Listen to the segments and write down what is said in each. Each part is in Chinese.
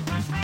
Bye.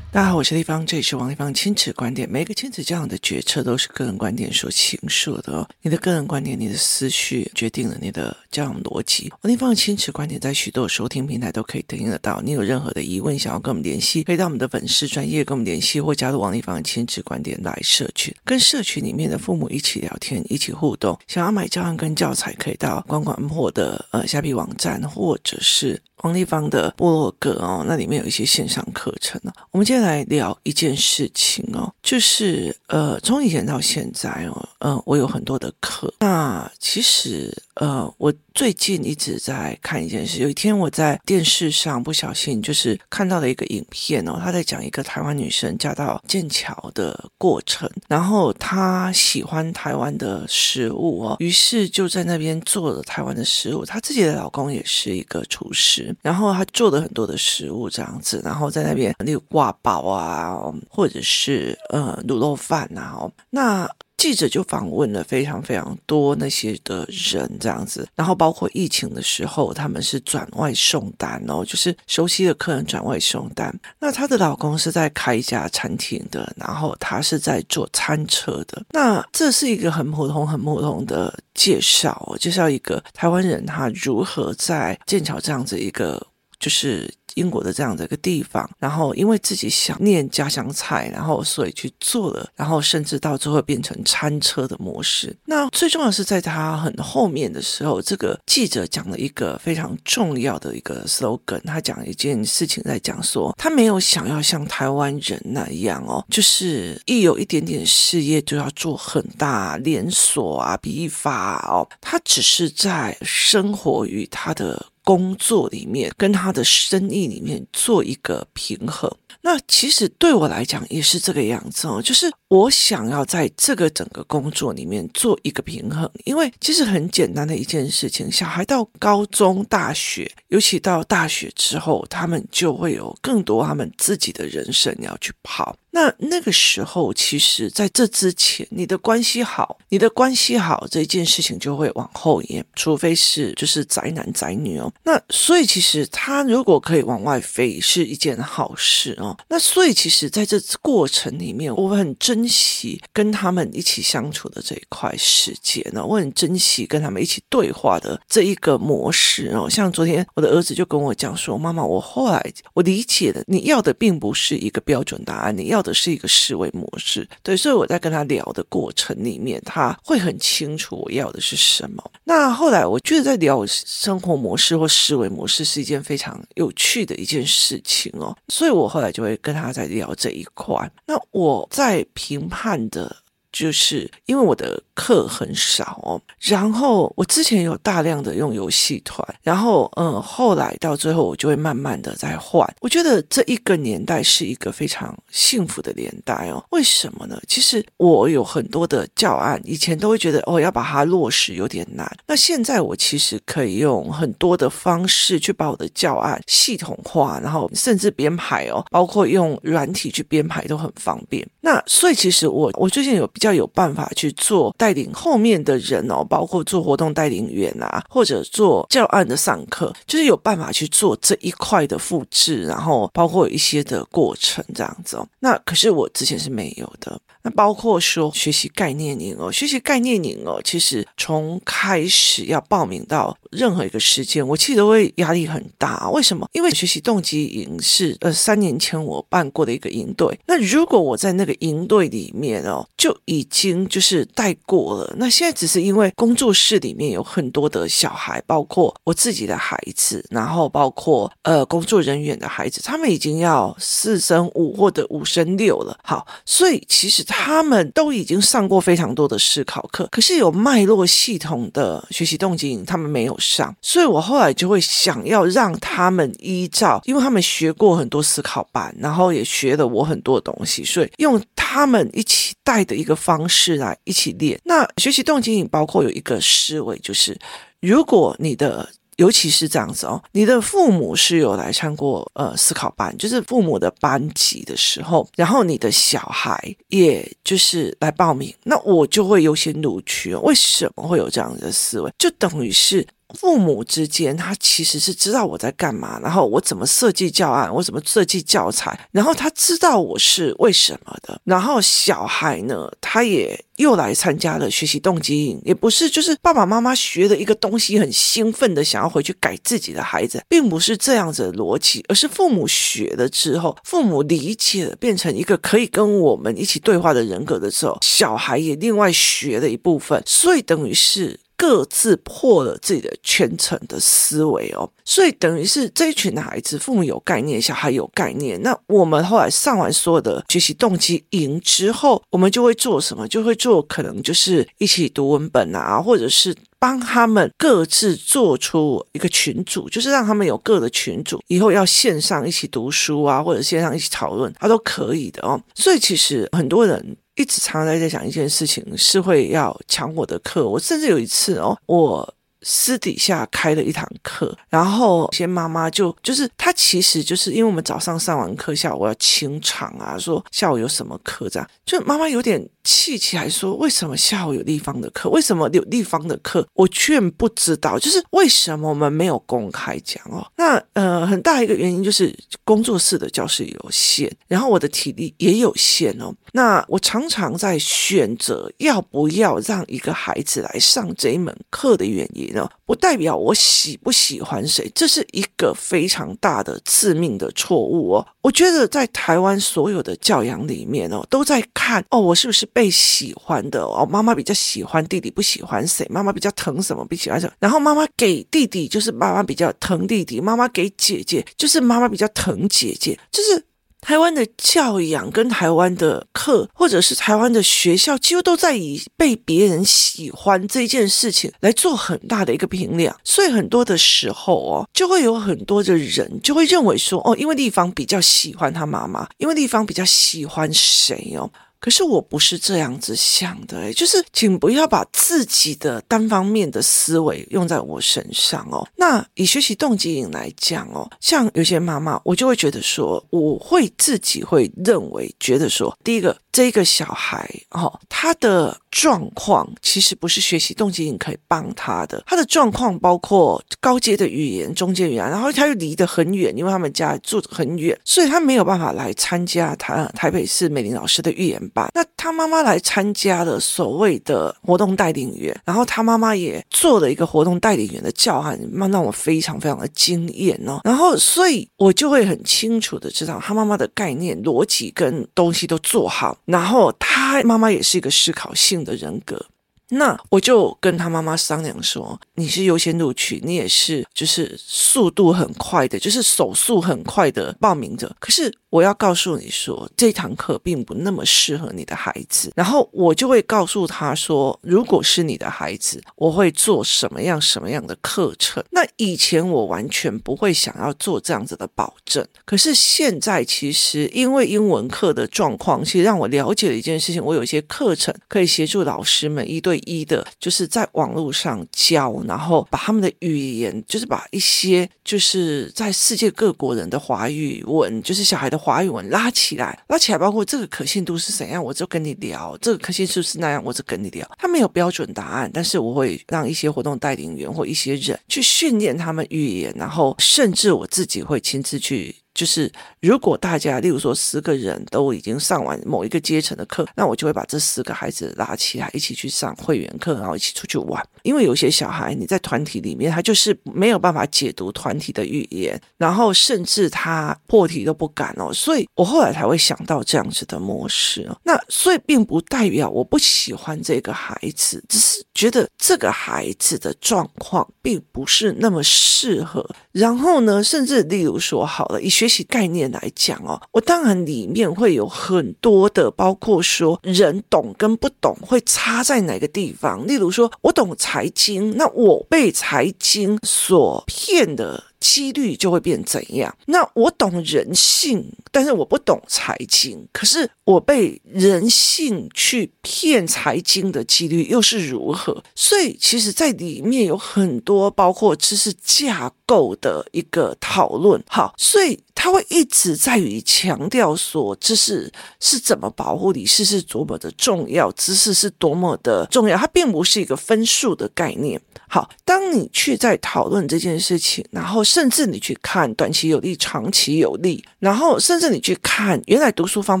大家好，我是丽芳，这里是王丽芳亲子观点。每一个亲子这样的决策都是个人观点所形塑的哦。你的个人观点、你的思绪决定了你的这样逻辑。王丽芳的亲子观点在许多收听平台都可以听得到。你有任何的疑问，想要跟我们联系，可以到我们的粉丝专业跟我们联系，或加入王丽芳的亲子观点来社群，跟社群里面的父母一起聊天、一起互动。想要买教案跟教材，可以到管管货的呃虾皮网站，或者是。王丽芳的部落格哦，那里面有一些线上课程呢。我们今天来聊一件事情哦，就是呃，从以前到现在哦，嗯，我有很多的课。那其实呃，我最近一直在看一件事。有一天我在电视上不小心就是看到了一个影片哦，他在讲一个台湾女生嫁到剑桥的过程，然后她喜欢台湾的食物哦，于是就在那边做了台湾的食物。她自己的老公也是一个厨师。然后他做了很多的食物这样子，然后在那边例如挂包啊，或者是呃卤肉饭啊，那。记者就访问了非常非常多那些的人，这样子，然后包括疫情的时候，他们是转外送单哦，就是熟悉的客人转外送单。那她的老公是在开一家餐厅的，然后他是在做餐车的。那这是一个很普通、很普通的介绍哦，介绍一个台湾人他如何在剑桥这样子一个就是。英国的这样的一个地方，然后因为自己想念家乡菜，然后所以去做了，然后甚至到最后变成餐车的模式。那最重要是在他很后面的时候，这个记者讲了一个非常重要的一个 slogan，他讲一件事情，在讲说他没有想要像台湾人那样哦，就是一有一点点事业就要做很大连锁啊、批发哦，他只是在生活于他的。工作里面跟他的生意里面做一个平衡，那其实对我来讲也是这个样子哦，就是我想要在这个整个工作里面做一个平衡，因为其实很简单的一件事情，小孩到高中、大学，尤其到大学之后，他们就会有更多他们自己的人生要去跑。那那个时候，其实在这之前，你的关系好，你的关系好，这件事情就会往后延，除非是就是宅男宅女哦。那所以其实他如果可以往外飞，是一件好事哦。那所以其实在这过程里面，我很珍惜跟他们一起相处的这一块时间呢，我很珍惜跟他们一起对话的这一个模式哦。像昨天我的儿子就跟我讲说：“妈妈，我后来我理解了，你要的并不是一个标准答案，你要。”的是一个思维模式，对，所以我在跟他聊的过程里面，他会很清楚我要的是什么。那后来我觉得在聊生活模式或思维模式是一件非常有趣的一件事情哦，所以我后来就会跟他在聊这一块。那我在评判的。就是因为我的课很少哦，然后我之前有大量的用游戏团，然后嗯，后来到最后我就会慢慢的在换。我觉得这一个年代是一个非常幸福的年代哦。为什么呢？其实我有很多的教案，以前都会觉得哦，要把它落实有点难。那现在我其实可以用很多的方式去把我的教案系统化，然后甚至编排哦，包括用软体去编排都很方便。那所以其实我我最近有。较有办法去做带领后面的人哦，包括做活动带领员啊，或者做教案的上课，就是有办法去做这一块的复制，然后包括一些的过程这样子哦。那可是我之前是没有的。那包括说学习概念营哦，学习概念营哦，其实从开始要报名到任何一个时间，我其实都会压力很大。为什么？因为学习动机营是呃三年前我办过的一个营队。那如果我在那个营队里面哦，就已经就是带过了。那现在只是因为工作室里面有很多的小孩，包括我自己的孩子，然后包括呃工作人员的孩子，他们已经要四升五或者五升六了。好，所以其实。他们都已经上过非常多的思考课，可是有脉络系统的学习动机，他们没有上，所以我后来就会想要让他们依照，因为他们学过很多思考班，然后也学了我很多东西，所以用他们一起带的一个方式来一起练。那学习动机包括有一个思维，就是如果你的。尤其是这样子哦，你的父母是有来上过呃思考班，就是父母的班级的时候，然后你的小孩也就是来报名，那我就会优先录取哦。为什么会有这样的思维？就等于是。父母之间，他其实是知道我在干嘛，然后我怎么设计教案，我怎么设计教材，然后他知道我是为什么的。然后小孩呢，他也又来参加了学习动机营，也不是就是爸爸妈妈学的一个东西很兴奋的想要回去改自己的孩子，并不是这样子的逻辑，而是父母学了之后，父母理解了，变成一个可以跟我们一起对话的人格的时候，小孩也另外学了一部分，所以等于是。各自破了自己的圈层的思维哦，所以等于是这一群的孩子，父母有概念，小孩有概念。那我们后来上完所有的学习动机营之后，我们就会做什么？就会做可能就是一起读文本啊，或者是帮他们各自做出一个群组，就是让他们有各的群组，以后要线上一起读书啊，或者线上一起讨论，他都可以的哦。所以其实很多人。一直常常在讲一件事情，是会要抢我的课。我甚至有一次哦，我私底下开了一堂课，然后有些妈妈就就是她其实就是因为我们早上上完课，下午要清场啊，说下午有什么课这样，就妈妈有点。气起来说：“为什么下午有地方的课？为什么有地方的课？我居然不知道。就是为什么我们没有公开讲哦？那呃，很大一个原因就是工作室的教室有限，然后我的体力也有限哦。那我常常在选择要不要让一个孩子来上这一门课的原因呢？不代表我喜不喜欢谁，这是一个非常大的致命的错误哦。我觉得在台湾所有的教养里面哦，都在看哦，我是不是？”被喜欢的哦，妈妈比较喜欢弟弟，不喜欢谁？妈妈比较疼什么，不喜欢什么？然后妈妈给弟弟，就是妈妈比较疼弟弟；妈妈给姐姐，就是妈妈比较疼姐姐。就是台湾的教养跟台湾的课，或者是台湾的学校，几乎都在以被别人喜欢这件事情来做很大的一个评量。所以很多的时候哦，就会有很多的人就会认为说，哦，因为地方比较喜欢他妈妈，因为地方比较喜欢谁哦。可是我不是这样子想的，欸，就是请不要把自己的单方面的思维用在我身上哦。那以学习动机营来讲哦，像有些妈妈，我就会觉得说，我会自己会认为觉得说，第一个。这个小孩哦，他的状况其实不是学习动机营可以帮他的。他的状况包括高阶的语言、中阶语言，然后他又离得很远，因为他们家住得很远，所以他没有办法来参加他台北市美玲老师的语言班。那他妈妈来参加了所谓的活动带领员，然后他妈妈也做了一个活动带领员的教案，让让我非常非常的惊艳哦。然后，所以我就会很清楚的知道他妈妈的概念、逻辑跟东西都做好。然后他妈妈也是一个思考性的人格，那我就跟他妈妈商量说，你是优先录取，你也是就是速度很快的，就是手速很快的报名者，可是。我要告诉你说，这堂课并不那么适合你的孩子。然后我就会告诉他说，如果是你的孩子，我会做什么样什么样的课程。那以前我完全不会想要做这样子的保证。可是现在，其实因为英文课的状况，其实让我了解了一件事情。我有一些课程可以协助老师们一对一的，就是在网络上教，然后把他们的语言，就是把一些就是在世界各国人的华语文，就是小孩的。华语文拉起来，拉起来，包括这个可信度是怎样，我就跟你聊；这个可信度是那样，我就跟你聊。他没有标准答案，但是我会让一些活动带领员或一些人去训练他们语言，然后甚至我自己会亲自去。就是如果大家，例如说十个人都已经上完某一个阶层的课，那我就会把这十个孩子拉起来，一起去上会员课，然后一起出去玩。因为有些小孩你在团体里面，他就是没有办法解读团体的语言，然后甚至他破题都不敢哦。所以我后来才会想到这样子的模式。那所以并不代表我不喜欢这个孩子，只是觉得这个孩子的状况并不是那么适合。然后呢，甚至例如说好了，一学学习概念来讲哦，我当然里面会有很多的，包括说人懂跟不懂会差在哪个地方。例如说，我懂财经，那我被财经所骗的。几率就会变怎样？那我懂人性，但是我不懂财经。可是我被人性去骗财经的几率又是如何？所以其实，在里面有很多包括知识架构的一个讨论。好，所以。他会一直在于强调说，知识是怎么保护你，知识是多么的重要，知识是多么的重要。它并不是一个分数的概念。好，当你去在讨论这件事情，然后甚至你去看短期有利，长期有利，然后甚至你去看，原来读书方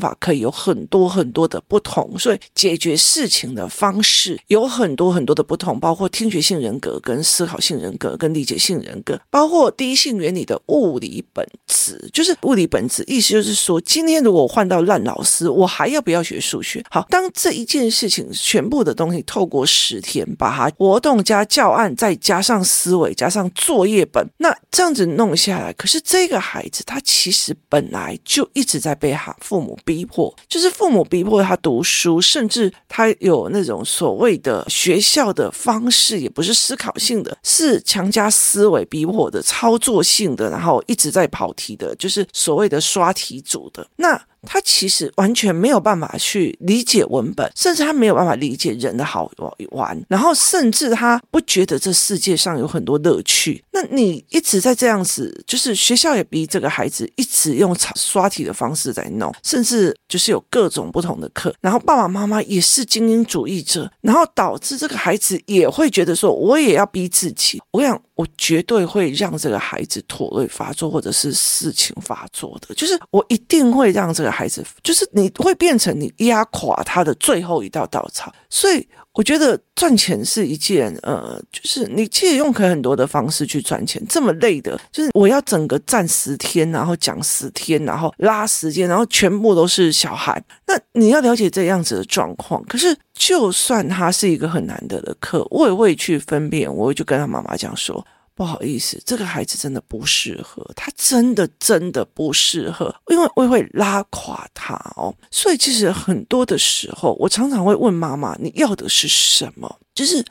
法可以有很多很多的不同，所以解决事情的方式有很多很多的不同，包括听觉性人格、跟思考性人格、跟理解性人格，包括第一性原理的物理本质，就是物理本质，意思就是说，今天如果我换到烂老师，我还要不要学数学？好，当这一件事情全部的东西透过十天把它活动加教案。再加上思维，加上作业本，那这样子弄下来，可是这个孩子他其实本来就一直在被他父母逼迫，就是父母逼迫他读书，甚至他有那种所谓的学校的方式，也不是思考性的，是强加思维逼迫的操作性的，然后一直在跑题的，就是所谓的刷题组的那。他其实完全没有办法去理解文本，甚至他没有办法理解人的好玩，然后甚至他不觉得这世界上有很多乐趣。那你一直在这样子，就是学校也逼这个孩子一直用刷题的方式在弄，甚至就是有各种不同的课，然后爸爸妈妈也是精英主义者，然后导致这个孩子也会觉得说，我也要逼自己。我想，我绝对会让这个孩子妥瑞发作，或者是事情发作的，就是我一定会让这个。孩子就是你会变成你压垮他的最后一道稻草，所以我觉得赚钱是一件呃，就是你其实用可以很多的方式去赚钱，这么累的，就是我要整个站十天，然后讲十天，然后拉时间，然后全部都是小孩，那你要了解这样子的状况。可是就算他是一个很难得的课，我也会去分辨，我会去跟他妈妈讲说。不好意思，这个孩子真的不适合，他真的真的不适合，因为我会拉垮他哦。所以其实很多的时候，我常常会问妈妈：“你要的是什么？就是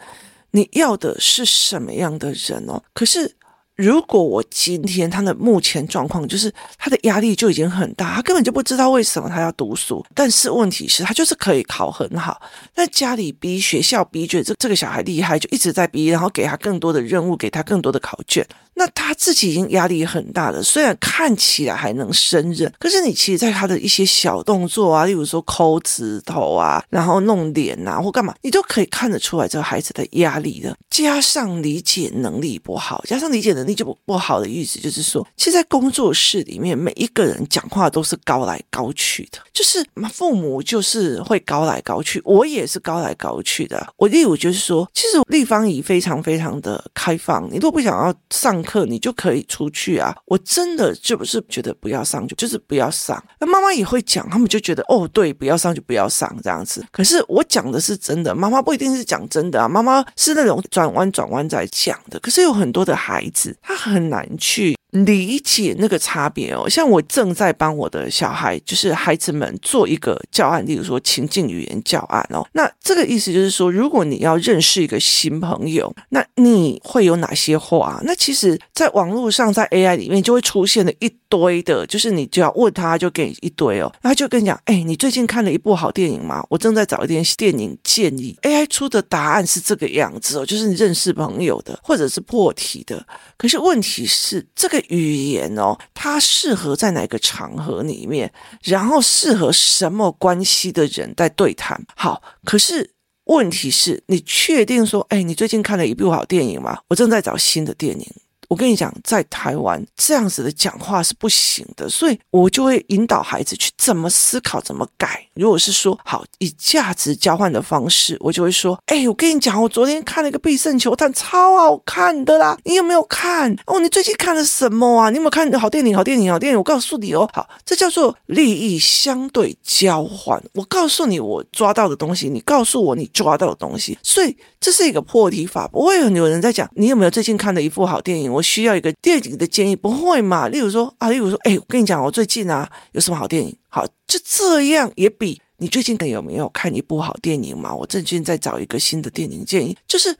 你要的是什么样的人哦？”可是。如果我今天他的目前状况就是他的压力就已经很大，他根本就不知道为什么他要读书，但是问题是，他就是可以考很好，那家里逼，学校逼，觉得这这个小孩厉害，就一直在逼，然后给他更多的任务，给他更多的考卷。那他自己已经压力很大了，虽然看起来还能胜任，可是你其实在他的一些小动作啊，例如说抠指头啊，然后弄脸啊，或干嘛，你都可以看得出来这个孩子的压力的。加上理解能力不好，加上理解能力就不不好的意思就是说，其实在工作室里面，每一个人讲话都是高来高去的，就是父母就是会高来高去，我也是高来高去的。我例如就是说，其实立方体非常非常的开放，你如果不想要上。课你就可以出去啊！我真的就不是觉得不要上就就是不要上。那妈妈也会讲，他们就觉得哦，对，不要上就不要上这样子。可是我讲的是真的，妈妈不一定是讲真的啊。妈妈是那种转弯转弯在讲的。可是有很多的孩子，他很难去。理解那个差别哦，像我正在帮我的小孩，就是孩子们做一个教案，例如说情境语言教案哦。那这个意思就是说，如果你要认识一个新朋友，那你会有哪些话？那其实，在网络上，在 AI 里面就会出现了一堆的，就是你就要问他，就给你一堆哦，他就跟你讲，哎，你最近看了一部好电影吗？我正在找一点电影建议。AI 出的答案是这个样子哦，就是你认识朋友的，或者是破题的。可是问题是这个。语言哦，它适合在哪个场合里面，然后适合什么关系的人在对谈。好，可是问题是你确定说，哎，你最近看了一部好电影吗？我正在找新的电影。我跟你讲，在台湾这样子的讲话是不行的，所以我就会引导孩子去怎么思考，怎么改。如果是说好以价值交换的方式，我就会说：哎，我跟你讲，我昨天看了一个必胜球探，超好看的啦，你有没有看？哦，你最近看了什么啊？你有没有看好电影？好电影，好电影！我告诉你哦，好，这叫做利益相对交换。我告诉你我抓到的东西，你告诉我你抓到的东西，所以这是一个破题法。不会有人在讲你有没有最近看的一部好电影？我。需要一个电影的建议，不会嘛？例如说啊，例如说，哎，我跟你讲，我最近啊有什么好电影？好，就这样也比你最近有没有看一部好电影嘛？我最近在找一个新的电影建议，就是。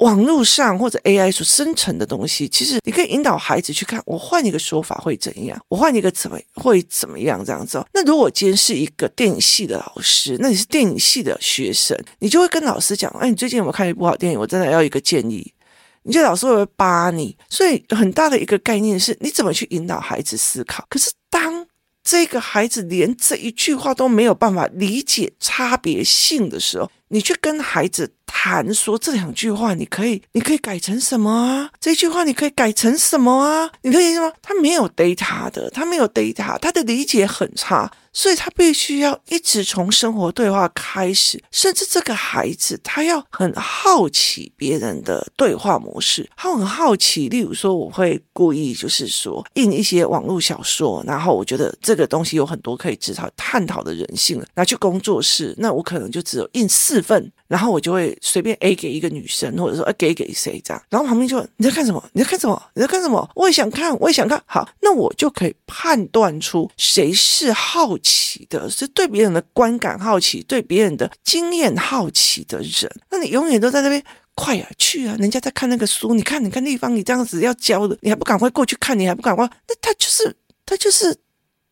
网络上或者 AI 所生成的东西，其实你可以引导孩子去看。我换一个说法会怎样？我换一个怎么会怎么样？这样子。那如果今天是一个电影系的老师，那你是电影系的学生，你就会跟老师讲：哎，你最近有没有看一部好电影？我真的要一个建议。你觉得老师会不会扒你？所以很大的一个概念是你怎么去引导孩子思考。可是当这个孩子连这一句话都没有办法理解差别性的时候，你去跟孩子谈说这两句话，你可以，你可以改成什么啊？这句话你可以改成什么啊？你可以什么？他没有 data 的，他没有 data，他的理解很差。所以他必须要一直从生活对话开始，甚至这个孩子他要很好奇别人的对话模式，他很好奇。例如说，我会故意就是说印一些网络小说，然后我觉得这个东西有很多可以知道探讨的人性，拿去工作室，那我可能就只有印四份。然后我就会随便 A 给一个女生，或者说 A 给给谁这样。然后旁边就问你在看什么？你在看什么？你在看什么？我也想看，我也想看。好，那我就可以判断出谁是好奇的，是对别人的观感好奇，对别人的经验好奇的人。那你永远都在那边快啊去啊，人家在看那个书，你看你看立方，你这样子要教的，你还不赶快过去看，你还不赶快？那他就是他就是。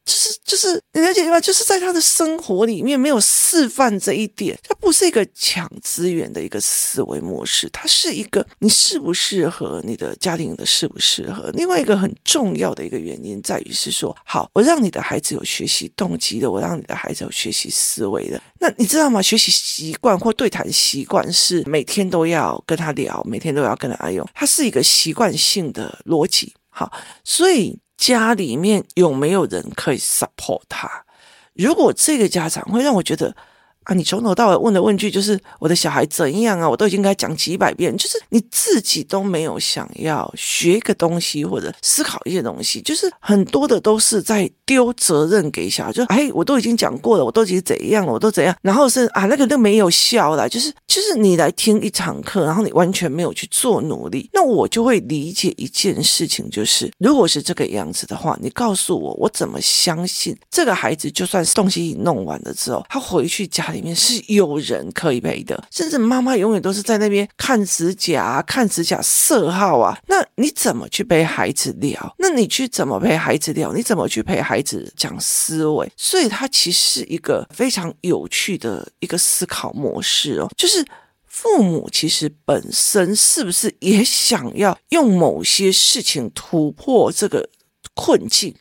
就是就是，你了解吗？就是在他的生活里面没有示范这一点，它不是一个抢资源的一个思维模式，它是一个你适不适合你的家庭的适不适合。另外一个很重要的一个原因在于是说，好，我让你的孩子有学习动机的，我让你的孩子有学习思维的。那你知道吗？学习习惯或对谈习惯是每天都要跟他聊，每天都要跟他用，它是一个习惯性的逻辑。好，所以。家里面有没有人可以 support 他？如果这个家长会让我觉得。啊！你从头到尾问的问句就是我的小孩怎样啊？我都已经跟他讲几百遍，就是你自己都没有想要学一个东西或者思考一些东西，就是很多的都是在丢责任给小孩，就哎，我都已经讲过了，我都已经怎样了，我都怎样，然后是啊，那个都没有效了，就是就是你来听一场课，然后你完全没有去做努力，那我就会理解一件事情，就是如果是这个样子的话，你告诉我，我怎么相信这个孩子就算是东西弄完了之后，他回去家里。里面是有人可以陪的，甚至妈妈永远都是在那边看指甲、看指甲色号啊。那你怎么去陪孩子聊？那你去怎么陪孩子聊？你怎么去陪孩子讲思维？所以它其实是一个非常有趣的一个思考模式哦。就是父母其实本身是不是也想要用某些事情突破这个困境？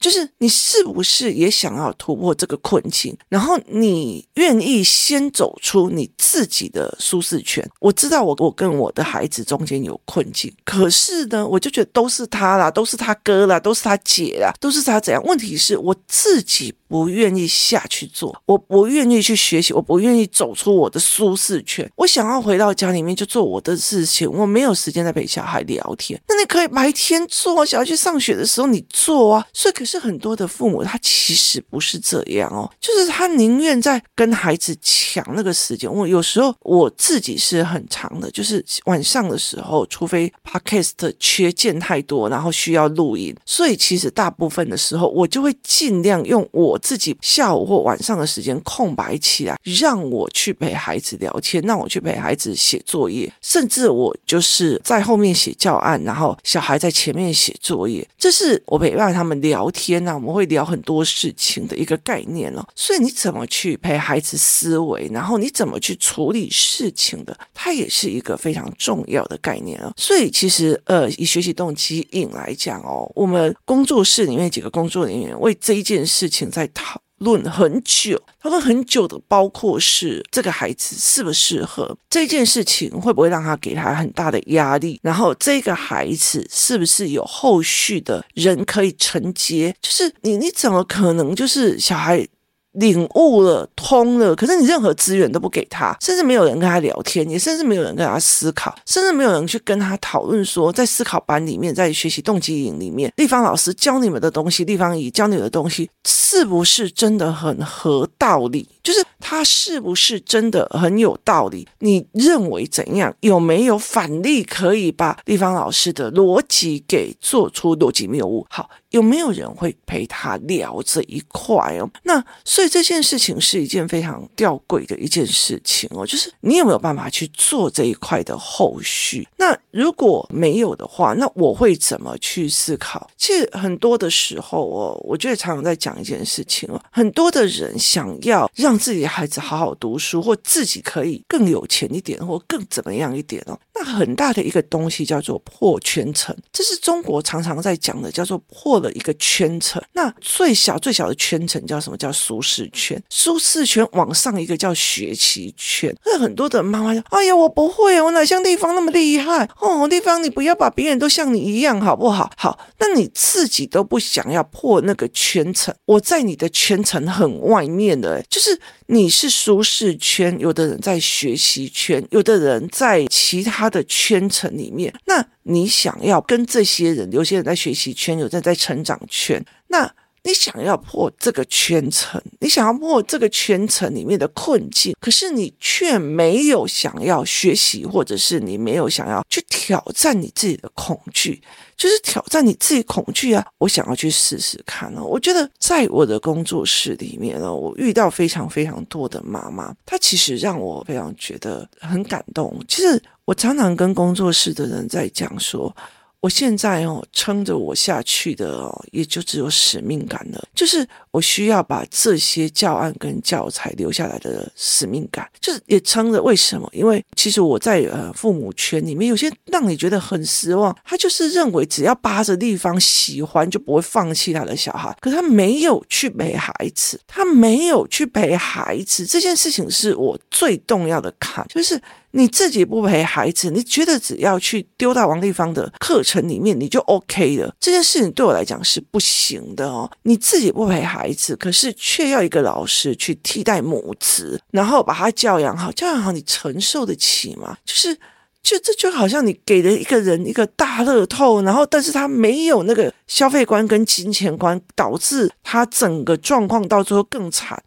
就是你是不是也想要突破这个困境？然后你愿意先走出你自己的舒适圈？我知道我我跟我的孩子中间有困境，可是呢，我就觉得都是他啦，都是他哥啦，都是他姐啦，都是他怎样？问题是我自己。不愿意下去做，我不愿意去学习，我不愿意走出我的舒适圈。我想要回到家里面就做我的事情，我没有时间再陪小孩聊天。那你可以白天做，小孩去上学的时候你做啊。所以，可是很多的父母他其实不是这样哦，就是他宁愿在跟孩子抢那个时间。我有时候我自己是很长的，就是晚上的时候，除非 podcast 缺件太多，然后需要录音，所以其实大部分的时候我就会尽量用我。自己下午或晚上的时间空白起来，让我去陪孩子聊天，让我去陪孩子写作业，甚至我就是在后面写教案，然后小孩在前面写作业，这是我陪伴他们聊天呐、啊，我们会聊很多事情的一个概念哦。所以你怎么去陪孩子思维，然后你怎么去处理事情的，它也是一个非常重要的概念哦。所以其实呃，以学习动机引来讲哦，我们工作室里面几个工作人员为这一件事情在。讨论很久，讨论很久的，包括是这个孩子适不适合这件事情，会不会让他给他很大的压力？然后这个孩子是不是有后续的人可以承接？就是你，你怎么可能就是小孩？领悟了，通了，可是你任何资源都不给他，甚至没有人跟他聊天，也甚至没有人跟他思考，甚至没有人去跟他讨论说，在思考班里面，在学习动机营里面，立方老师教你们的东西，立方乙教你们的东西，是不是真的很合道理？就是他是不是真的很有道理？你认为怎样？有没有反例可以把立方老师的逻辑给做出逻辑谬误？好。有没有人会陪他聊这一块哦？那所以这件事情是一件非常吊诡的一件事情哦，就是你有没有办法去做这一块的后续？那如果没有的话，那我会怎么去思考？其实很多的时候哦，我觉得常常在讲一件事情哦，很多的人想要让自己的孩子好好读书，或自己可以更有钱一点，或更怎么样一点哦。那很大的一个东西叫做破圈层，这是中国常常在讲的，叫做破了一个圈层。那最小最小的圈层叫什么？叫舒适圈。舒适圈往上一个叫学习圈。那很多的妈妈说：“哎呀，我不会，我哪像地方那么厉害哦？地方你不要把别人都像你一样，好不好？好，那你自己都不想要破那个圈层，我在你的圈层很外面的，就是你是舒适圈，有的人在学习圈，有的人在其他。的圈层里面，那你想要跟这些人，有些人在学习圈，有人在成长圈，那你想要破这个圈层，你想要破这个圈层里面的困境，可是你却没有想要学习，或者是你没有想要去挑战你自己的恐惧。就是挑战你自己恐惧啊！我想要去试试看哦。我觉得在我的工作室里面呢，我遇到非常非常多的妈妈，她其实让我非常觉得很感动。其实我常常跟工作室的人在讲说。我现在哦，撑着我下去的哦，也就只有使命感了。就是我需要把这些教案跟教材留下来的使命感，就是也撑着。为什么？因为其实我在呃父母圈里面，有些让你觉得很失望。他就是认为只要扒着地方喜欢，就不会放弃他的小孩。可他没有去陪孩子，他没有去陪孩子，这件事情是我最重要的看，就是。你自己不陪孩子，你觉得只要去丢到王丽芳的课程里面，你就 OK 了？这件事情对我来讲是不行的哦。你自己不陪孩子，可是却要一个老师去替代母职，然后把他教养好，教养好你承受得起吗？就是，就这就好像你给了一个人一个大乐透，然后但是他没有那个消费观跟金钱观，导致他整个状况到最后更惨。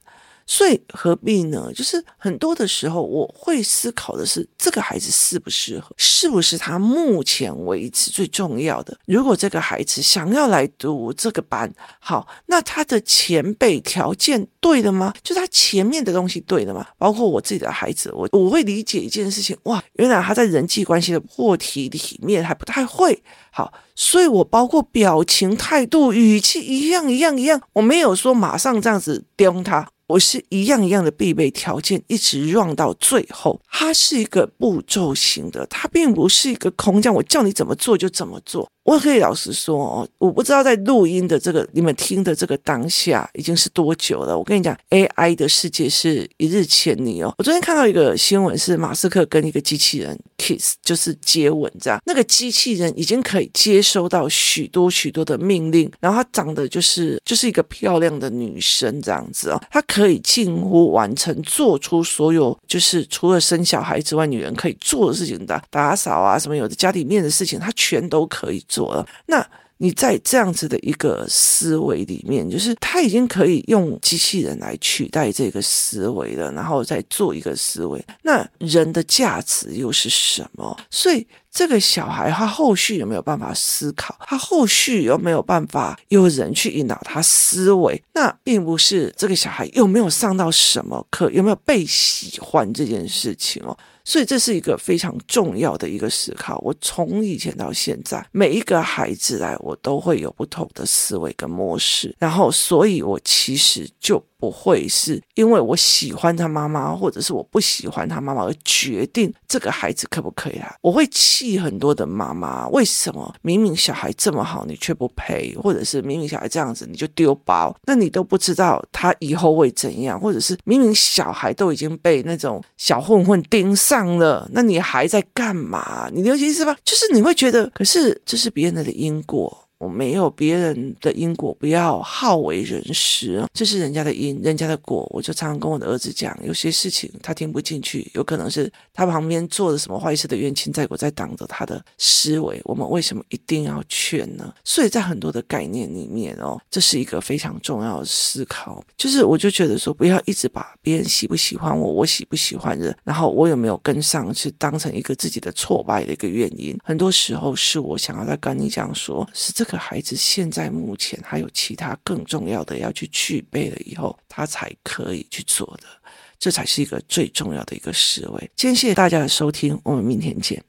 所以何必呢？就是很多的时候，我会思考的是，这个孩子适不适合，是不是他目前为止最重要的？如果这个孩子想要来读这个班，好，那他的前辈条件对的吗？就他前面的东西对的吗？包括我自己的孩子，我我会理解一件事情，哇，原来他在人际关系的破题里面还不太会。好，所以我包括表情、态度、语气一样一样一样，我没有说马上这样子刁他。我是一样一样的必备条件，一直 run 到最后。它是一个步骤型的，它并不是一个空降，我叫你怎么做就怎么做。我可以老实说哦，我不知道在录音的这个你们听的这个当下已经是多久了。我跟你讲，AI 的世界是一日千里哦。我昨天看到一个新闻，是马斯克跟一个机器人 kiss，就是接吻这样。那个机器人已经可以接收到许多许多的命令，然后她长得就是就是一个漂亮的女生这样子哦。她可可以近乎完成做出所有就是除了生小孩之外，女人可以做的事情的，打扫啊什么有的家里面的事情，她全都可以。做了，那你在这样子的一个思维里面，就是他已经可以用机器人来取代这个思维了，然后再做一个思维。那人的价值又是什么？所以这个小孩他后续有没有办法思考？他后续有没有办法有人去引导他思维？那并不是这个小孩有没有上到什么课，有没有被喜欢这件事情哦。所以这是一个非常重要的一个思考。我从以前到现在，每一个孩子来，我都会有不同的思维跟模式。然后，所以我其实就。不会是因为我喜欢他妈妈，或者是我不喜欢他妈妈而决定这个孩子可不可以啊？我会气很多的妈妈，为什么明明小孩这么好，你却不陪？或者是明明小孩这样子，你就丢包？那你都不知道他以后会怎样？或者是明明小孩都已经被那种小混混盯上了，那你还在干嘛？你了解意思吧？就是你会觉得，可是这是别人的因果。我没有别人的因果，不要好为人师，这是人家的因，人家的果。我就常常跟我的儿子讲，有些事情他听不进去，有可能是他旁边做了什么坏事的冤亲债主在挡着他的思维。我们为什么一定要劝呢？所以在很多的概念里面哦，这是一个非常重要的思考。就是我就觉得说，不要一直把别人喜不喜欢我，我喜不喜欢人，然后我有没有跟上，去当成一个自己的挫败的一个原因。很多时候是我想要在跟你讲说，是这个。个孩子现在目前还有其他更重要的要去具备了以后，他才可以去做的，这才是一个最重要的一个思维。今天谢谢大家的收听，我们明天见。